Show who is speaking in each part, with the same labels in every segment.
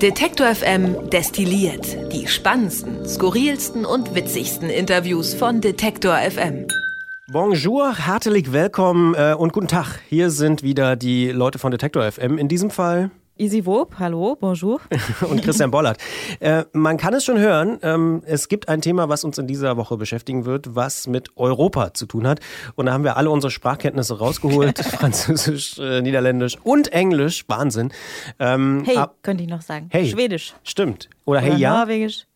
Speaker 1: Detektor FM destilliert die spannendsten, skurrilsten und witzigsten Interviews von Detektor FM.
Speaker 2: Bonjour, herzlich willkommen äh, und guten Tag. Hier sind wieder die Leute von Detektor FM. In diesem Fall
Speaker 3: Easy Wob, hallo, bonjour.
Speaker 2: und Christian Bollert. Äh, man kann es schon hören, ähm, es gibt ein Thema, was uns in dieser Woche beschäftigen wird, was mit Europa zu tun hat. Und da haben wir alle unsere Sprachkenntnisse rausgeholt. Französisch, äh, Niederländisch und Englisch. Wahnsinn.
Speaker 3: Ähm, hey, könnte ich noch sagen.
Speaker 2: Hey.
Speaker 3: Schwedisch.
Speaker 2: Stimmt. Oder, Oder hey, ja. Norwegisch.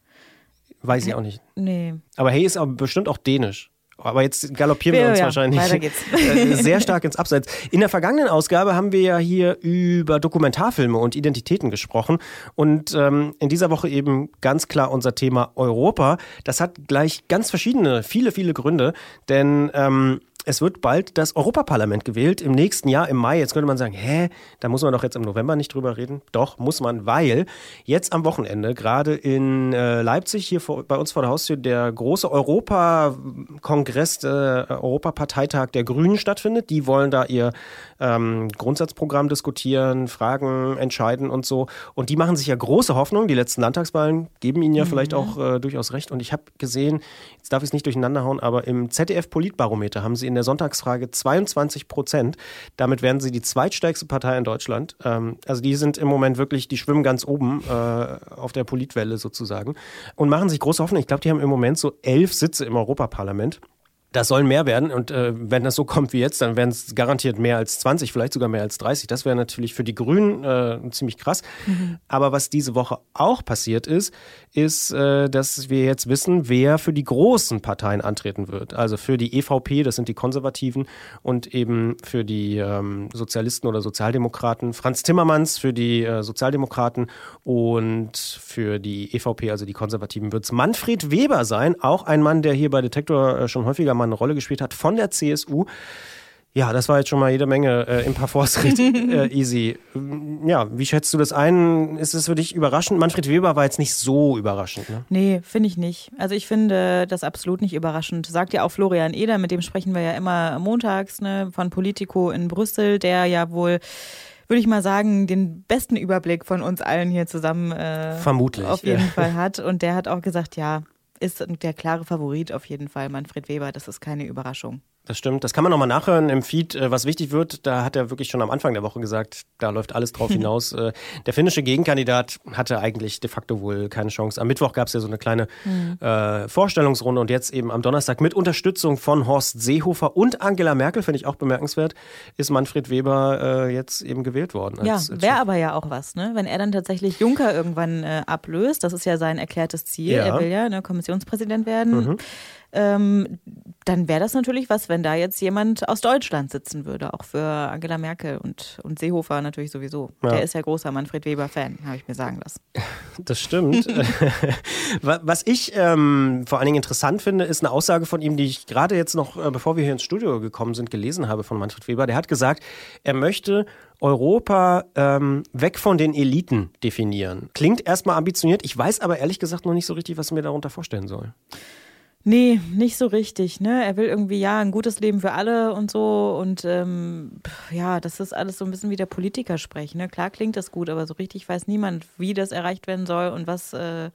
Speaker 2: Weiß ich auch nicht.
Speaker 3: Nee.
Speaker 2: Aber hey ist aber bestimmt auch Dänisch. Aber jetzt galoppieren wir uns
Speaker 3: ja,
Speaker 2: wahrscheinlich äh, sehr stark ins Abseits. In der vergangenen Ausgabe haben wir ja hier über Dokumentarfilme und Identitäten gesprochen. Und ähm, in dieser Woche eben ganz klar unser Thema Europa. Das hat gleich ganz verschiedene, viele, viele Gründe. Denn ähm, es wird bald das Europaparlament gewählt im nächsten Jahr im Mai. Jetzt könnte man sagen, hä, da muss man doch jetzt im November nicht drüber reden. Doch, muss man, weil jetzt am Wochenende, gerade in äh, Leipzig, hier vor, bei uns vor der Haustür, der große Europakongress, äh, Europaparteitag der Grünen stattfindet. Die wollen da ihr ähm, Grundsatzprogramm diskutieren, Fragen entscheiden und so. Und die machen sich ja große Hoffnung. Die letzten Landtagswahlen geben ihnen ja mhm. vielleicht auch äh, durchaus recht. Und ich habe gesehen, jetzt darf ich es nicht durcheinander hauen, aber im ZDF-Politbarometer haben sie in der Sonntagsfrage 22 Prozent. Damit werden sie die zweitstärkste Partei in Deutschland. Ähm, also die sind im Moment wirklich, die schwimmen ganz oben äh, auf der Politwelle sozusagen und machen sich große Hoffnung. Ich glaube, die haben im Moment so elf Sitze im Europaparlament. Das sollen mehr werden und äh, wenn das so kommt wie jetzt, dann werden es garantiert mehr als 20, vielleicht sogar mehr als 30. Das wäre natürlich für die Grünen äh, ziemlich krass. Mhm. Aber was diese Woche auch passiert ist, ist, äh, dass wir jetzt wissen, wer für die großen Parteien antreten wird. Also für die EVP, das sind die Konservativen, und eben für die ähm, Sozialisten oder Sozialdemokraten. Franz Timmermans für die äh, Sozialdemokraten und für die EVP, also die Konservativen, wird es Manfred Weber sein, auch ein Mann, der hier bei Detektor äh, schon häufiger mal mal eine Rolle gespielt hat von der CSU. Ja, das war jetzt schon mal jede Menge äh, im Parforce äh, easy. Ja, wie schätzt du das ein? Ist es für dich überraschend? Manfred Weber war jetzt nicht so überraschend, ne?
Speaker 3: Nee, finde ich nicht. Also ich finde das absolut nicht überraschend. Sagt ja auch Florian Eder, mit dem sprechen wir ja immer montags, ne, von Politico in Brüssel, der ja wohl würde ich mal sagen, den besten Überblick von uns allen hier zusammen äh,
Speaker 2: Vermutlich,
Speaker 3: auf jeden ja. Fall hat. Und der hat auch gesagt, ja, ist der klare Favorit auf jeden Fall Manfred Weber. Das ist keine Überraschung.
Speaker 2: Das stimmt. Das kann man nochmal nachhören im Feed, äh, was wichtig wird. Da hat er wirklich schon am Anfang der Woche gesagt, da läuft alles drauf hinaus. Äh, der finnische Gegenkandidat hatte eigentlich de facto wohl keine Chance. Am Mittwoch gab es ja so eine kleine mhm. äh, Vorstellungsrunde und jetzt eben am Donnerstag mit Unterstützung von Horst Seehofer und Angela Merkel, finde ich auch bemerkenswert, ist Manfred Weber äh, jetzt eben gewählt worden.
Speaker 3: Als, ja, wäre aber ja auch was, ne? Wenn er dann tatsächlich Juncker irgendwann äh, ablöst, das ist ja sein erklärtes Ziel. Ja. Er will ja ne, Kommissionspräsident werden. Mhm ähm, dann wäre das natürlich was, wenn da jetzt jemand aus Deutschland sitzen würde, auch für Angela Merkel und, und Seehofer natürlich sowieso. Ja. Der ist ja großer Manfred Weber-Fan, habe ich mir sagen lassen.
Speaker 2: Das stimmt. was ich ähm, vor allen Dingen interessant finde, ist eine Aussage von ihm, die ich gerade jetzt noch, äh, bevor wir hier ins Studio gekommen sind, gelesen habe von Manfred Weber. Der hat gesagt, er möchte Europa ähm, weg von den Eliten definieren. Klingt erstmal ambitioniert. Ich weiß aber ehrlich gesagt noch nicht so richtig, was ich mir darunter vorstellen soll.
Speaker 3: Nee, nicht so richtig. Ne? Er will irgendwie ja ein gutes Leben für alle und so. Und ähm, ja, das ist alles so ein bisschen wie der Politiker sprechen. Ne? Klar klingt das gut, aber so richtig weiß niemand, wie das erreicht werden soll und was, äh,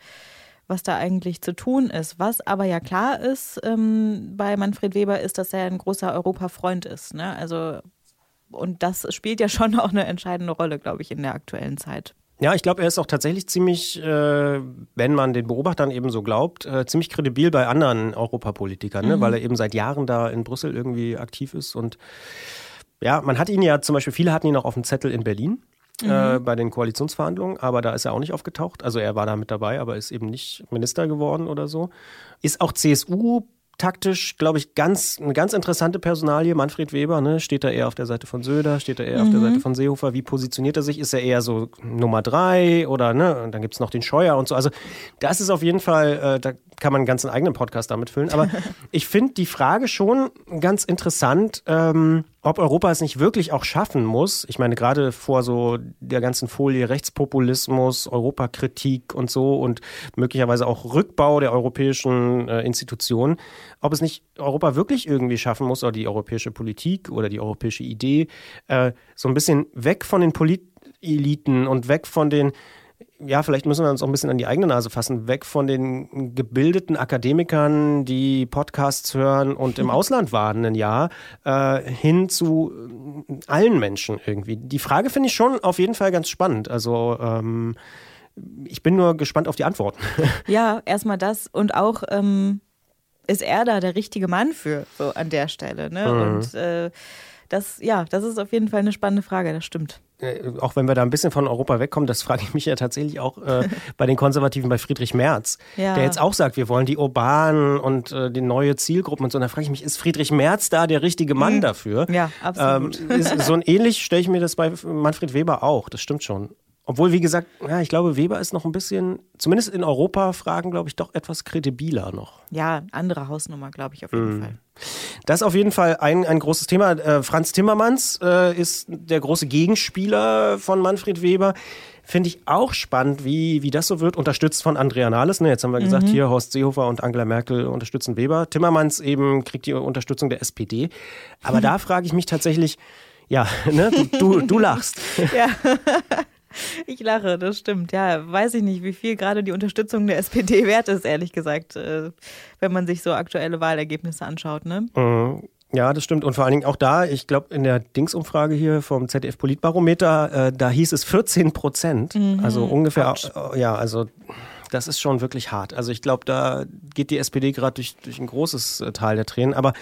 Speaker 3: was da eigentlich zu tun ist. Was aber ja klar ist ähm, bei Manfred Weber, ist, dass er ein großer Europafreund ist. Ne? Also, und das spielt ja schon auch eine entscheidende Rolle, glaube ich, in der aktuellen Zeit.
Speaker 2: Ja, ich glaube, er ist auch tatsächlich ziemlich, äh, wenn man den Beobachtern eben so glaubt, äh, ziemlich kredibil bei anderen Europapolitikern, ne? mhm. ne? weil er eben seit Jahren da in Brüssel irgendwie aktiv ist. Und ja, man hat ihn ja zum Beispiel, viele hatten ihn auch auf dem Zettel in Berlin. Äh, mhm. Äh, bei den Koalitionsverhandlungen, aber da ist er auch nicht aufgetaucht. Also er war da mit dabei, aber ist eben nicht Minister geworden oder so. Ist auch CSU taktisch, glaube ich, ganz, eine ganz interessante Personalie. Manfred Weber, ne? steht er eher auf der Seite von Söder, steht er eher mhm. auf der mhm. Seite von Seehofer? Wie positioniert er sich? Ist er eher so Nummer drei oder, ne? Und dann gibt es noch den Scheuer und so. Also, das ist auf jeden Fall, äh, da kann man einen ganzen eigenen Podcast damit füllen. Aber ich finde die Frage schon ganz interessant, ähm, ob Europa es nicht wirklich auch schaffen muss. Ich meine, gerade vor so der ganzen Folie Rechtspopulismus, Europakritik und so und möglicherweise auch Rückbau der europäischen äh, Institutionen, ob es nicht Europa wirklich irgendwie schaffen muss, oder die europäische Politik oder die europäische Idee, äh, so ein bisschen weg von den Politeliten und weg von den ja, vielleicht müssen wir uns auch ein bisschen an die eigene Nase fassen, weg von den gebildeten Akademikern, die Podcasts hören und im Ausland waren ein Jahr, äh, hin zu äh, allen Menschen irgendwie. Die Frage finde ich schon auf jeden Fall ganz spannend. Also ähm, ich bin nur gespannt auf die Antworten.
Speaker 3: Ja, erstmal das und auch ähm, ist er da der richtige Mann für, so an der Stelle. Ne?
Speaker 2: Mhm.
Speaker 3: Und äh, das, ja, das ist auf jeden Fall eine spannende Frage, das stimmt.
Speaker 2: Äh, auch wenn wir da ein bisschen von Europa wegkommen, das frage ich mich ja tatsächlich auch äh, bei den Konservativen bei Friedrich Merz,
Speaker 3: Ja.
Speaker 2: der jetzt auch sagt, wir wollen die urbanen und äh, die neue Zielgruppen und so. Und da frage ich mich, ist Friedrich Merz da der richtige Mann dafür?
Speaker 3: Mhm. Ja, absolut.
Speaker 2: Ähm, ist, so ein ähnlich stelle ich mir das bei Manfred Weber auch, das stimmt schon. Obwohl, wie gesagt, ja, ich glaube, Weber ist noch ein bisschen, zumindest in Europa-Fragen, glaube ich, doch etwas kredibiler noch.
Speaker 3: Ja, andere Hausnummer, glaube ich, auf jeden
Speaker 2: Mhm.
Speaker 3: Fall.
Speaker 2: Das ist auf jeden Fall ein, ein großes Thema. Äh, Franz Timmermans äh, ist der große Gegenspieler von Manfred Weber. Finde ich auch spannend, wie, wie das so wird. Unterstützt von Andrea Nahles. Ne? Jetzt haben wir gesagt, hier Horst Seehofer und Angela Merkel unterstützen Weber. Timmermans eben kriegt die Unterstützung der SPD. Aber da frage ich mich tatsächlich, ja, ne? du, du, du lachst.
Speaker 3: Ja. Ich lache, das stimmt. Ja, weiß ich nicht, wie viel gerade die Unterstützung der SPD wert ist, ehrlich gesagt, äh, wenn man sich so aktuelle Wahlergebnisse anschaut. Ne?
Speaker 2: Mhm. Ja, das stimmt. Und vor allen Dingen auch da, ich glaube, in der Dingsumfrage hier vom ZDF Politbarometer, äh, da hieß es 14 Prozent. Also ungefähr, äh, ja, also das ist schon wirklich hart. Also ich glaube, da geht die SPD gerade durch, durch ein großes äh, Teil der Tränen. Aber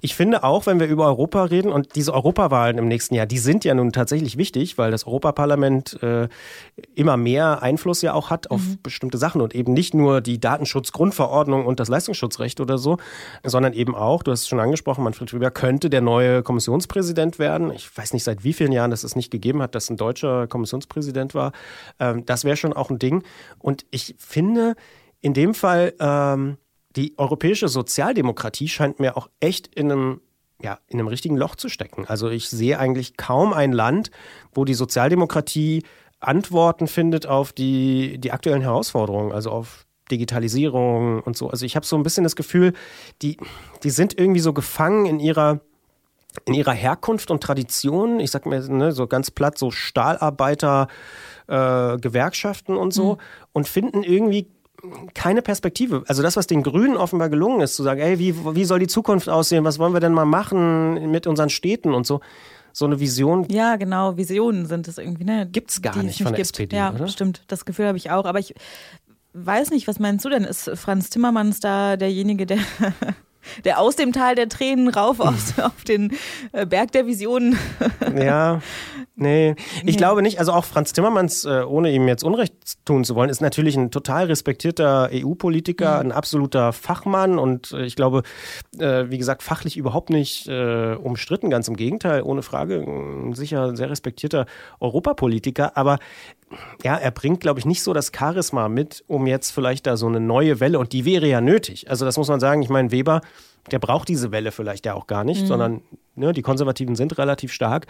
Speaker 2: ich finde auch, wenn wir über Europa reden und diese Europawahlen im nächsten Jahr, die sind ja nun tatsächlich wichtig, weil das Europaparlament äh, immer mehr Einfluss ja auch hat auf bestimmte Sachen und eben nicht nur die Datenschutzgrundverordnung und das Leistungsschutzrecht oder so, sondern eben auch, du hast es schon angesprochen, Manfred Weber könnte der neue Kommissionspräsident werden. Ich weiß nicht, seit wie vielen Jahren das es nicht gegeben hat, dass ein deutscher Kommissionspräsident war. Ähm, das wäre schon auch ein Ding. Und ich finde, in dem Fall, ähm, die europäische Sozialdemokratie scheint mir auch echt in einem ja, in einem richtigen Loch zu stecken. Also ich sehe eigentlich kaum ein Land, wo die Sozialdemokratie Antworten findet auf die, die aktuellen Herausforderungen, also auf Digitalisierung und so. Also ich habe so ein bisschen das Gefühl, die, die sind irgendwie so gefangen in ihrer in ihrer Herkunft und Tradition, ich sag mir ne, so ganz platt, so Stahlarbeiter, äh, Gewerkschaften und so, und finden irgendwie keine Perspektive. Also das, was den Grünen offenbar gelungen ist, zu sagen, ey, wie, wie soll die Zukunft aussehen? Was wollen wir denn mal machen mit unseren Städten und so? So eine Vision
Speaker 3: Ja, genau, Visionen sind es irgendwie. Ne?
Speaker 2: Gibt's gar
Speaker 3: die es
Speaker 2: nicht von der
Speaker 3: gibt.
Speaker 2: SPD,
Speaker 3: Ja,
Speaker 2: oder?
Speaker 3: stimmt. Das Gefühl habe ich auch. Aber ich weiß nicht, was meinst du denn? Ist Franz Timmermans da derjenige, der, der aus dem Tal der Tränen rauf auf, auf den äh, Berg der Visionen
Speaker 2: Ja, nee. Ich glaube nicht. Also auch Franz Timmermans, äh, ohne ihm jetzt Unrecht tun zu wollen, ist natürlich ein total respektierter EU-Politiker, ein absoluter Fachmann und äh, ich glaube, wie gesagt, fachlich überhaupt nicht umstritten. Ganz im Gegenteil, ohne Frage, ein sicher sehr respektierter Europapolitiker. Aber ja, er bringt, glaube ich, nicht so das Charisma mit, um jetzt vielleicht da so eine neue Welle, und die wäre ja nötig. Also das muss man sagen. Ich meine, Weber, der braucht diese Welle vielleicht ja auch gar nicht, sondern ne, die Konservativen sind relativ stark.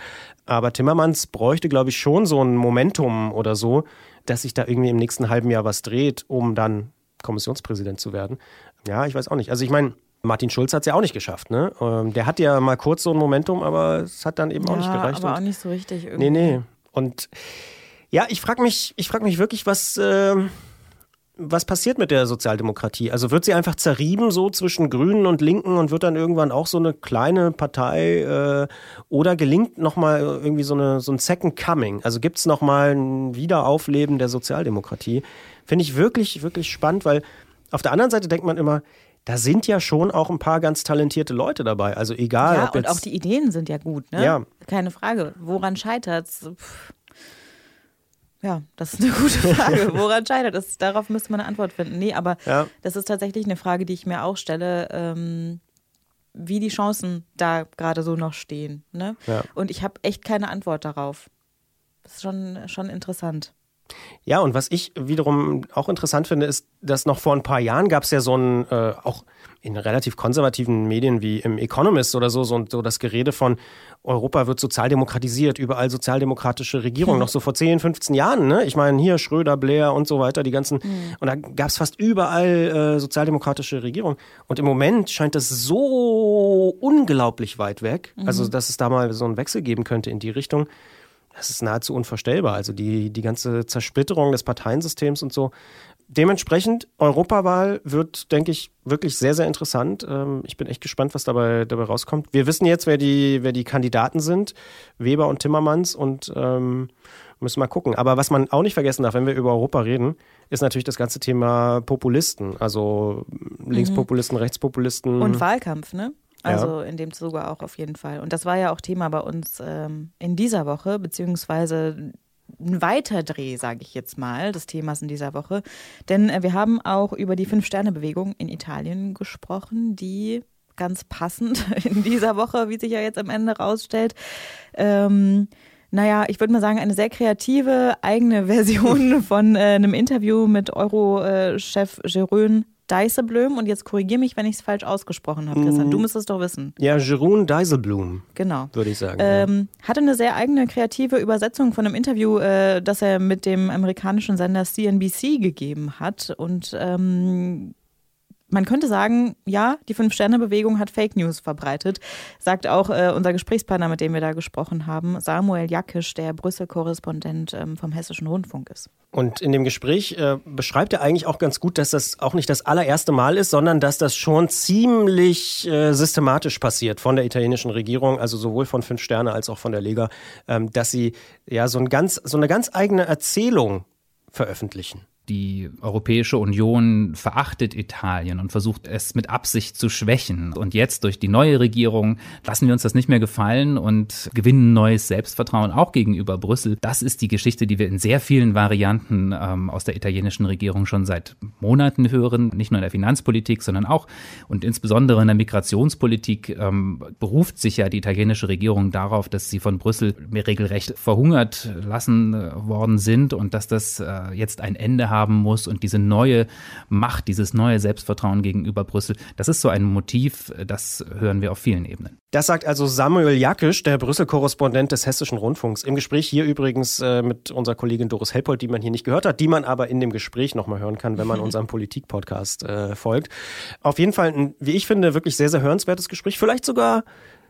Speaker 2: Aber Timmermans bräuchte, glaube ich, schon so ein Momentum oder so, dass sich da irgendwie im nächsten halben Jahr was dreht, um dann Kommissionspräsident zu werden. Ja, ich weiß auch nicht. Also ich meine, Martin Schulz hat es ja auch nicht geschafft. Ne? Ähm, Der hat ja mal kurz so ein Momentum, aber es hat dann eben auch nicht
Speaker 3: ja,
Speaker 2: gereicht.
Speaker 3: aber
Speaker 2: Und-
Speaker 3: auch nicht so richtig irgendwie.
Speaker 2: Nee, nee. Und ja, ich frage mich, ich frag mich wirklich, was, ähm, was passiert mit der Sozialdemokratie? Also wird sie einfach zerrieben so zwischen Grünen und Linken und wird dann irgendwann auch so eine kleine Partei äh, oder gelingt nochmal irgendwie so, eine, so ein Second Coming? Also gibt es nochmal ein Wiederaufleben der Sozialdemokratie? Finde ich wirklich, wirklich spannend, weil auf der anderen Seite denkt man immer, da sind ja schon auch ein paar ganz talentierte Leute dabei. Also egal,
Speaker 3: Ja,
Speaker 2: ob
Speaker 3: und auch die Ideen sind ja gut, ne?
Speaker 2: Ja.
Speaker 3: Keine Frage. Woran scheitert's? Pff. Ja, das ist eine gute Frage. Woran scheitert es? Darauf müsste man eine Antwort finden. Nee, aber
Speaker 2: Ja.
Speaker 3: das ist tatsächlich eine Frage, die ich mir auch stelle, ähm, wie die Chancen da gerade so noch stehen. Ne?
Speaker 2: Ja.
Speaker 3: Und ich habe echt keine Antwort darauf. Das ist schon, schon interessant.
Speaker 2: Ja, und was ich wiederum auch interessant finde, ist, dass noch vor ein paar Jahren gab es ja so ein, äh, auch in relativ konservativen Medien wie im Economist oder so, so, so das Gerede von Europa wird sozialdemokratisiert, überall sozialdemokratische Regierung, noch so vor 10, 15 Jahren. Ne? Ich meine, hier Schröder, Blair und so weiter, die ganzen, und da gab es fast überall äh, sozialdemokratische Regierung. Und im Moment scheint das so unglaublich weit weg, also dass es da mal so einen Wechsel geben könnte in die Richtung. Das ist nahezu unvorstellbar. Also die, die ganze Zersplitterung des Parteiensystems und so. Dementsprechend, Europawahl wird, denke ich, wirklich sehr, sehr interessant. Ähm, ich bin echt gespannt, was dabei, dabei rauskommt. Wir wissen jetzt, wer die, wer die Kandidaten sind, Weber und Timmermans, und ähm, müssen mal gucken. Aber was man auch nicht vergessen darf, wenn wir über Europa reden, ist natürlich das ganze Thema Populisten. Also Linkspopulisten, mhm. Rechtspopulisten.
Speaker 3: Und Wahlkampf, ne? Also ja. in dem Zuge auch auf jeden Fall. Und das war ja auch Thema bei uns ähm, in dieser Woche, beziehungsweise ein Weiterdreh, sage ich jetzt mal, des Themas in dieser Woche. Denn äh, wir haben auch über die Fünf-Sterne-Bewegung in Italien gesprochen, die ganz passend in dieser Woche, wie sich ja jetzt am Ende rausstellt, ähm, naja, ich würde mal sagen, eine sehr kreative eigene Version von äh, einem Interview mit Euro-Chef äh, Jerome Dijsselbloem und jetzt korrigiere mich, wenn ich es falsch ausgesprochen habe, Christian. Du mm. müsstest es doch wissen.
Speaker 2: Ja, Jeroen Dijsselbloem.
Speaker 3: Genau.
Speaker 2: Würde ich sagen.
Speaker 3: Ähm. Hatte eine sehr eigene kreative Übersetzung von einem Interview, äh, das er mit dem amerikanischen Sender CNBC gegeben hat. Und ähm, man könnte sagen, ja, die Fünf-Sterne-Bewegung hat Fake News verbreitet, sagt auch äh, unser Gesprächspartner, mit dem wir da gesprochen haben, Samuel Jackisch, der Brüssel-Korrespondent ähm, vom Hessischen Rundfunk ist.
Speaker 2: Und in dem Gespräch äh, beschreibt er eigentlich auch ganz gut, dass das auch nicht das allererste Mal ist, sondern dass das schon ziemlich äh, systematisch passiert von der italienischen Regierung, also sowohl von Fünf Sterne als auch von der Lega, ähm, dass sie ja so, ein ganz, so eine ganz eigene Erzählung veröffentlichen
Speaker 4: die Europäische Union verachtet Italien und versucht es mit Absicht zu schwächen. Und jetzt durch die neue Regierung lassen wir uns das nicht mehr gefallen und gewinnen neues Selbstvertrauen auch gegenüber Brüssel. Das ist die Geschichte, die wir in sehr vielen Varianten ähm, aus der italienischen Regierung schon seit Monaten hören. Nicht nur in der Finanzpolitik, sondern auch und insbesondere in der Migrationspolitik ähm, beruft sich ja die italienische Regierung darauf, dass sie von Brüssel regelrecht verhungert lassen äh, worden sind und dass das äh, jetzt ein Ende hat haben muss und diese neue Macht, dieses neue Selbstvertrauen gegenüber Brüssel, das ist so ein Motiv, das hören wir auf vielen Ebenen.
Speaker 2: Das sagt also Samuel Jakisch, der Brüssel-Korrespondent des Hessischen Rundfunks. Im Gespräch hier übrigens äh, mit unserer Kollegin Doris Helpold, die man hier nicht gehört hat, die man aber in dem Gespräch nochmal hören kann, wenn man unserem Politik-Podcast äh, folgt. Auf jeden Fall ein, wie ich finde, wirklich sehr, sehr hörenswertes Gespräch. Vielleicht sogar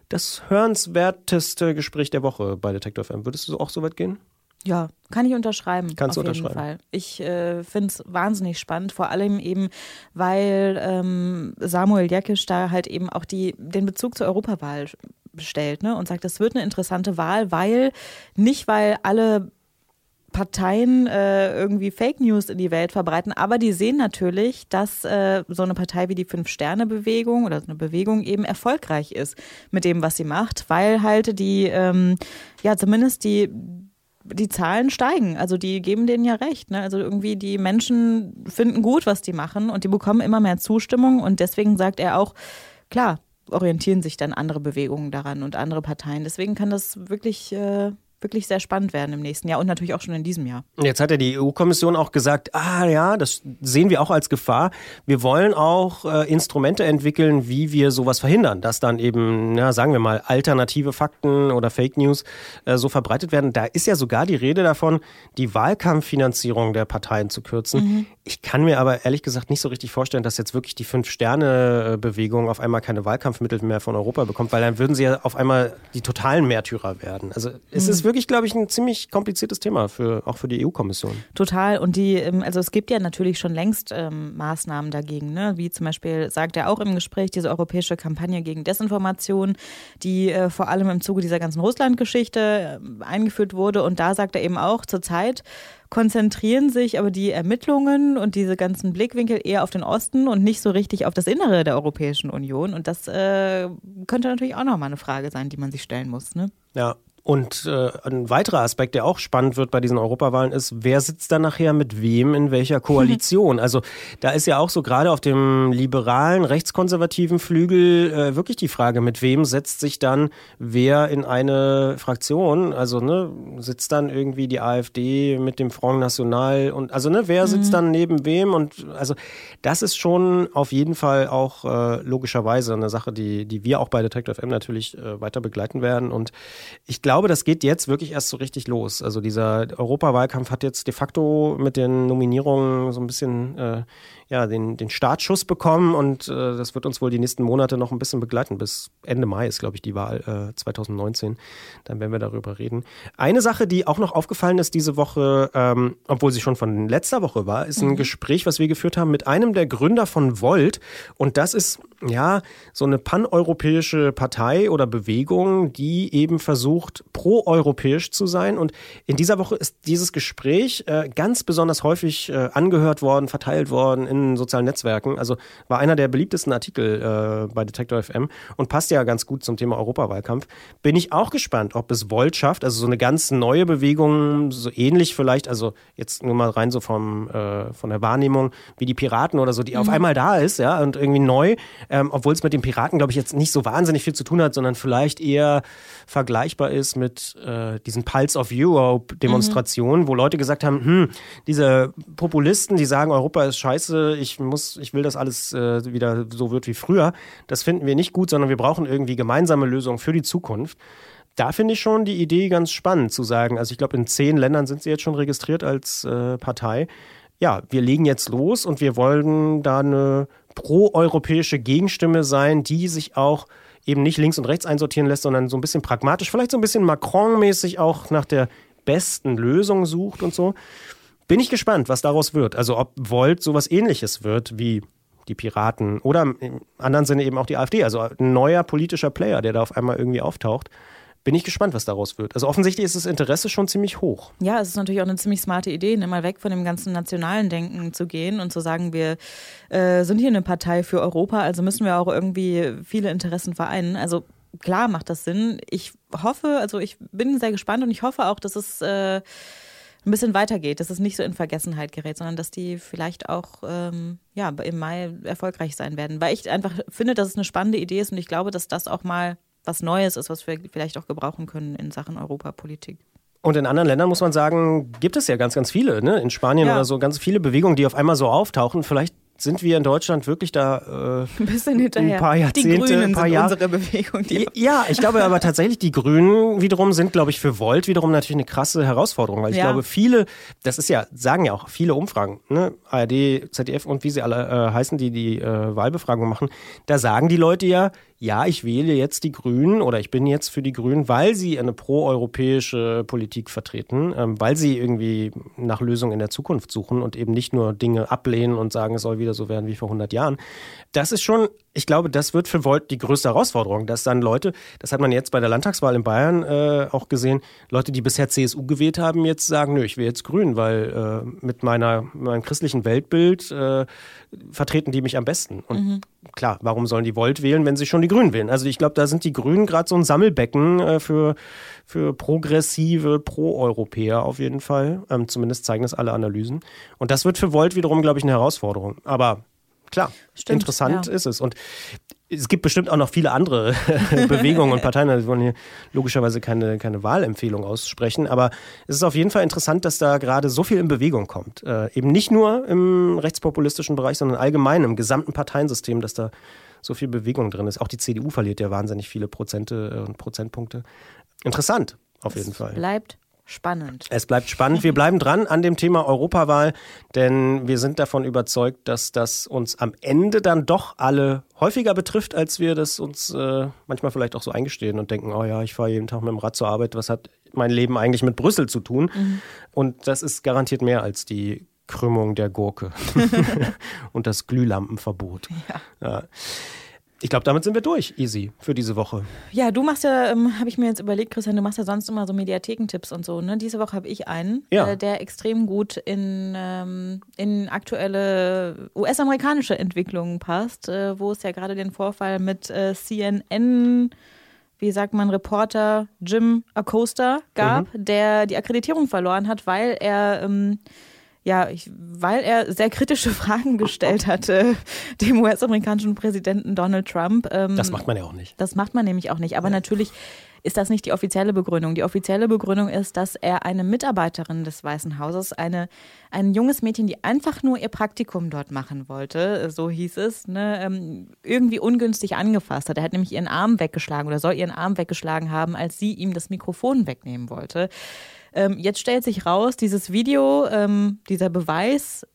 Speaker 2: das hörenswerteste Gespräch der Woche bei Detektor FM. Würdest du auch so weit gehen?
Speaker 3: Ja, kann ich unterschreiben.
Speaker 2: Kannst
Speaker 3: auf
Speaker 2: du
Speaker 3: jeden
Speaker 2: unterschreiben.
Speaker 3: Fall. Ich äh, finde es wahnsinnig spannend, vor allem eben, weil ähm, Samuel Jäckisch da halt eben auch die, den Bezug zur Europawahl stellt ne? und sagt, das wird eine interessante Wahl, weil nicht, weil alle Parteien äh, irgendwie Fake News in die Welt verbreiten, aber die sehen natürlich, dass äh, so eine Partei wie die Fünf-Sterne-Bewegung oder so eine Bewegung eben erfolgreich ist mit dem, was sie macht, weil halt die, ähm, ja, zumindest die die Zahlen steigen. Also die geben denen ja recht. Ne? Also irgendwie die Menschen finden gut, was die machen und die bekommen immer mehr Zustimmung und deswegen sagt er auch, klar, orientieren sich dann andere Bewegungen daran und andere Parteien. Deswegen kann das wirklich äh, wirklich sehr spannend werden im nächsten Jahr und natürlich auch schon in diesem Jahr.
Speaker 2: Jetzt hat ja die EU-Kommission auch gesagt, ah ja, das sehen wir auch als Gefahr. Wir wollen auch äh, Instrumente entwickeln, wie wir sowas verhindern, dass dann eben, ja, sagen wir mal, alternative Fakten oder Fake News äh, so verbreitet werden. Da ist ja sogar die Rede davon, die Wahlkampffinanzierung der Parteien zu kürzen. Mhm. Ich kann mir aber ehrlich gesagt nicht so richtig vorstellen, dass jetzt wirklich die Fünf-Sterne-Bewegung auf einmal keine Wahlkampfmittel mehr von Europa bekommt, weil dann würden sie ja auf einmal die totalen Märtyrer werden. Also es mhm. ist wirklich, glaube ich, ein ziemlich kompliziertes Thema für auch für die EU-Kommission.
Speaker 3: Total. Und die, ähm, also es gibt ja natürlich schon längst ähm, Maßnahmen dagegen, ne? wie zum Beispiel sagt er auch im Gespräch diese europäische Kampagne gegen Desinformation, die äh, vor allem im Zuge dieser ganzen Russland-Geschichte äh, eingeführt wurde. Und da sagt er eben auch zurzeit konzentrieren sich aber die Ermittlungen und diese ganzen Blickwinkel eher auf den Osten und nicht so richtig auf das Innere der Europäischen Union. Und das äh, könnte natürlich auch nochmal eine Frage sein, die man sich stellen muss. Ne?
Speaker 2: Ja, und äh, ein weiterer Aspekt, der auch spannend wird bei diesen Europawahlen, ist, wer sitzt da nachher mit wem in welcher Koalition? also da ist ja auch so gerade auf dem liberalen, rechtskonservativen Flügel äh, wirklich die Frage, mit wem setzt sich dann wer in eine Fraktion? Also ne, sitzt dann irgendwie die AfD mit dem Front National und also ne, wer sitzt mhm. dann neben wem? Und also das ist schon auf jeden Fall auch äh, logischerweise eine Sache, die, die wir auch bei Detective FM natürlich äh, weiter begleiten werden. Und ich glaube, glaube, das geht jetzt wirklich erst so richtig los. Also dieser Europawahlkampf hat jetzt de facto mit den Nominierungen so ein bisschen äh, ja, den, den Startschuss bekommen und äh, das wird uns wohl die nächsten Monate noch ein bisschen begleiten. Bis Ende Mai ist, glaube ich, die Wahl äh, 2019. Dann werden wir darüber reden. Eine Sache, die auch noch aufgefallen ist diese Woche, ähm, obwohl sie schon von letzter Woche war, ist ein mhm. Gespräch, was wir geführt haben mit einem der Gründer von Volt. Und das ist ja so eine paneuropäische Partei oder Bewegung, die eben versucht, proeuropäisch zu sein. Und in dieser Woche ist dieses Gespräch äh, ganz besonders häufig äh, angehört worden, verteilt worden in sozialen Netzwerken. Also war einer der beliebtesten Artikel äh, bei Detektor FM und passt ja ganz gut zum Thema Europawahlkampf. Bin ich auch gespannt, ob es Volt schafft, also so eine ganz neue Bewegung, so ähnlich vielleicht, also jetzt nur mal rein so vom, äh, von der Wahrnehmung, wie die Piraten oder so, die mhm. auf einmal da ist, ja, und irgendwie neu, ähm, obwohl es mit den Piraten, glaube ich, jetzt nicht so wahnsinnig viel zu tun hat, sondern vielleicht eher vergleichbar ist mit äh, diesen Pulse of Europe-Demonstrationen, mhm. wo Leute gesagt haben, hm, diese Populisten, die sagen, Europa ist scheiße, ich muss, ich will, dass alles äh, wieder so wird wie früher. Das finden wir nicht gut, sondern wir brauchen irgendwie gemeinsame Lösungen für die Zukunft. Da finde ich schon die Idee ganz spannend zu sagen. Also ich glaube, in zehn Ländern sind sie jetzt schon registriert als äh, Partei. Ja, wir legen jetzt los und wir wollen da eine proeuropäische Gegenstimme sein, die sich auch eben nicht links und rechts einsortieren lässt, sondern so ein bisschen pragmatisch, vielleicht so ein bisschen Macron-mäßig auch nach der besten Lösung sucht und so. Bin ich gespannt, was daraus wird. Also ob Volt sowas ähnliches wird wie die Piraten oder im anderen Sinne eben auch die AfD. Also ein neuer politischer Player, der da auf einmal irgendwie auftaucht. Bin ich gespannt, was daraus wird. Also offensichtlich ist das Interesse schon ziemlich hoch.
Speaker 3: Ja, es ist natürlich auch eine ziemlich smarte Idee, mal weg von dem ganzen nationalen Denken zu gehen und zu sagen, wir äh, sind hier eine Partei für Europa, also müssen wir auch irgendwie viele Interessen vereinen. Also klar macht das Sinn. Ich hoffe, also ich bin sehr gespannt und ich hoffe auch, dass es äh, ein bisschen weitergeht, dass es nicht so in Vergessenheit gerät, sondern dass die vielleicht auch ähm, ja, im Mai erfolgreich sein werden. Weil ich einfach finde, dass es eine spannende Idee ist und ich glaube, dass das auch mal was Neues ist, was wir vielleicht auch gebrauchen können in Sachen Europapolitik.
Speaker 2: Und in anderen Ländern muss man sagen, gibt es ja ganz, ganz viele, ne? In Spanien ja. oder so, ganz viele Bewegungen, die auf einmal so auftauchen. Vielleicht sind wir in Deutschland wirklich da
Speaker 3: äh, ein bisschen hinterher.
Speaker 2: Ein paar Jahrzehnte,
Speaker 3: die Grünen
Speaker 2: ein paar
Speaker 3: sind
Speaker 2: Jahre.
Speaker 3: unsere Bewegung.
Speaker 2: ja, ich glaube aber tatsächlich, die Grünen wiederum sind, glaube ich, für Volt wiederum natürlich eine krasse Herausforderung, weil ich ja. glaube, viele, das ist ja, sagen ja auch viele Umfragen, ne? ARD, ZDF und wie sie alle äh, heißen, die die äh, Wahlbefragung machen, da sagen die Leute ja, ja, ich wähle jetzt die Grünen oder ich bin jetzt für die Grünen, weil sie eine proeuropäische Politik vertreten, ähm, weil sie irgendwie nach Lösungen in der Zukunft suchen und eben nicht nur Dinge ablehnen und sagen, es soll wieder so werden wie vor 100 Jahren. Das ist schon ich glaube, das wird für Volt die größte Herausforderung, dass dann Leute, das hat man jetzt bei der Landtagswahl in Bayern äh, auch gesehen, Leute, die bisher CSU gewählt haben, jetzt sagen, nö, ich will jetzt Grün, weil äh, mit meiner meinem christlichen Weltbild äh, vertreten die mich am besten. Und mhm. klar, warum sollen die Volt wählen, wenn sie schon die Grünen wählen? Also ich glaube, da sind die Grünen gerade so ein Sammelbecken äh, für, für progressive Pro-Europäer auf jeden Fall. Ähm, zumindest zeigen das alle Analysen. Und das wird für Volt wiederum, glaube ich, eine Herausforderung. Aber Klar, Stimmt, interessant ja. ist es. Und es gibt bestimmt auch noch viele andere Bewegungen und Parteien. Also wir wollen hier logischerweise keine, keine Wahlempfehlung aussprechen, aber es ist auf jeden Fall interessant, dass da gerade so viel in Bewegung kommt. Äh, eben nicht nur im rechtspopulistischen Bereich, sondern allgemein im gesamten Parteiensystem, dass da so viel Bewegung drin ist. Auch die CDU verliert ja wahnsinnig viele Prozente und Prozentpunkte. Interessant, auf jeden Fall.
Speaker 3: Bleibt spannend.
Speaker 2: Es bleibt spannend. Wir bleiben dran an dem Thema Europawahl, denn wir sind davon überzeugt, dass das uns am Ende dann doch alle häufiger betrifft, als wir das uns äh, manchmal vielleicht auch so eingestehen und denken, oh ja, ich fahre jeden Tag mit dem Rad zur Arbeit, was hat mein Leben eigentlich mit Brüssel zu tun? Mhm. Und das ist garantiert mehr als die Krümmung der Gurke und das Glühlampenverbot. Ja. ja. Ich glaube, damit sind wir durch, easy, für diese Woche.
Speaker 3: Ja, du machst ja, ähm, habe ich mir jetzt überlegt, Christian, du machst ja sonst immer so Mediathekentipps und so. Ne? Diese Woche habe ich einen, ja. äh, der extrem gut in, ähm, in aktuelle US-amerikanische Entwicklungen passt, äh, wo es ja gerade den Vorfall mit äh, CNN wie sagt man, Reporter Jim Acosta gab, mhm. der die Akkreditierung verloren hat, weil er ähm, ja, ich, weil er sehr kritische Fragen gestellt hatte, dem US-amerikanischen Präsidenten Donald Trump.
Speaker 2: Ähm, das macht man ja auch nicht.
Speaker 3: Das macht man nämlich auch nicht. Aber ja. natürlich ist das nicht die offizielle Begründung. Die offizielle Begründung ist, dass er eine Mitarbeiterin des Weißen Hauses, eine, ein junges Mädchen, die einfach nur ihr Praktikum dort machen wollte, so hieß es, ne, ähm, irgendwie ungünstig angefasst hat. Er hat nämlich ihren Arm weggeschlagen oder soll ihren Arm weggeschlagen haben, als sie ihm das Mikrofon wegnehmen wollte. Ähm, jetzt stellt sich raus, dieses Video, ähm, dieser Beweis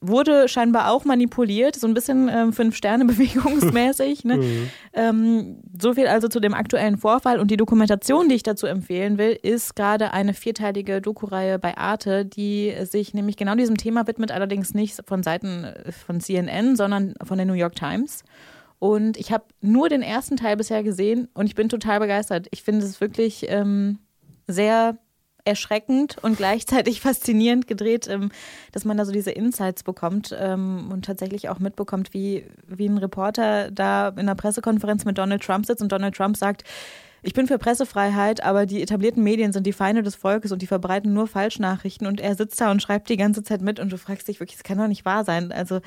Speaker 3: wurde scheinbar auch manipuliert, so ein bisschen ähm, Fünf-Sterne-Bewegungsmäßig. Ne? Mhm. Ähm, so viel also zu dem aktuellen Vorfall. Und die Dokumentation, die ich dazu empfehlen will, ist gerade eine vierteilige Doku-Reihe bei Arte, die sich nämlich genau diesem Thema widmet, allerdings nicht von Seiten äh, von CNN, sondern von der New York Times. Und ich habe nur den ersten Teil bisher gesehen und ich bin total begeistert. Ich finde es wirklich ähm, sehr erschreckend und gleichzeitig faszinierend gedreht, ähm, dass man da so diese Insights bekommt ähm, und tatsächlich auch mitbekommt, wie, wie ein Reporter da in einer Pressekonferenz mit Donald Trump sitzt und Donald Trump sagt, ich bin für Pressefreiheit, aber die etablierten Medien sind die Feinde des Volkes und die verbreiten nur Falschnachrichten und er sitzt da und schreibt die ganze Zeit mit und du fragst dich wirklich, das kann doch nicht wahr sein. Also,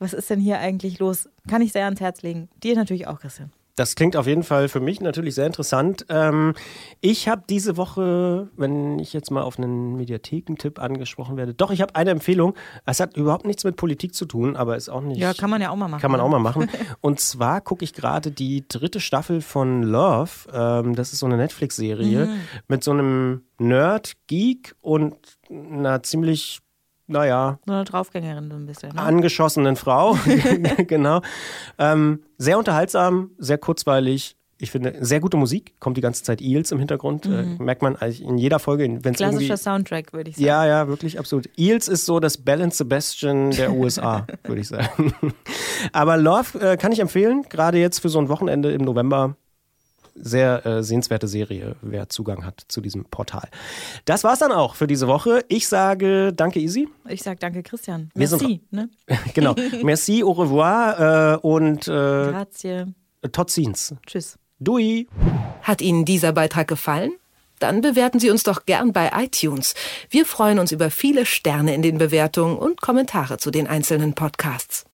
Speaker 3: was ist denn hier eigentlich los? Kann ich sehr ans Herz legen. Dir natürlich auch, Christian.
Speaker 2: Das klingt auf jeden Fall für mich natürlich sehr interessant. Ähm, ich habe diese Woche, wenn ich jetzt mal auf einen Mediathekentipp angesprochen werde, doch, ich habe eine Empfehlung. Es hat überhaupt nichts mit Politik zu tun, aber ist auch nicht.
Speaker 3: Ja, kann man ja auch mal machen.
Speaker 2: Kann man auch mal machen. Und zwar gucke ich gerade die dritte Staffel von Love. Ähm, das ist so eine Netflix-Serie mhm. mit so einem Nerd, Geek und einer ziemlich naja.
Speaker 3: So eine Draufgängerin so ein bisschen.
Speaker 2: Ne? Angeschossenen Frau, genau. Ähm, sehr unterhaltsam, sehr kurzweilig. Ich finde, sehr gute Musik. Kommt die ganze Zeit Eels im Hintergrund. Äh, mhm. Äh, merkt man eigentlich in jeder Folge. Wenn's
Speaker 3: Klassischer Soundtrack, würde ich sagen.
Speaker 2: Ja, ja, wirklich, absolut. Eels ist so das Bell Sebastian der USA, würde ich sagen. Aber Love äh, kann ich empfehlen, gerade jetzt für so ein Wochenende im November sehr äh, sehenswerte Serie, wer Zugang hat zu diesem Portal. Das war's dann auch für diese Woche. Ich sage danke, Easy.
Speaker 3: Ich sage danke, Christian. Merci. Ne?
Speaker 2: genau. Merci, au revoir äh, und äh,
Speaker 3: Grazie.
Speaker 2: Tot ziens.
Speaker 3: Tschüss.
Speaker 2: Dui.
Speaker 1: Hat Ihnen dieser Beitrag gefallen? Dann bewerten Sie uns doch gern bei iTunes. Wir freuen uns über viele Sterne in den Bewertungen und Kommentare zu den einzelnen Podcasts.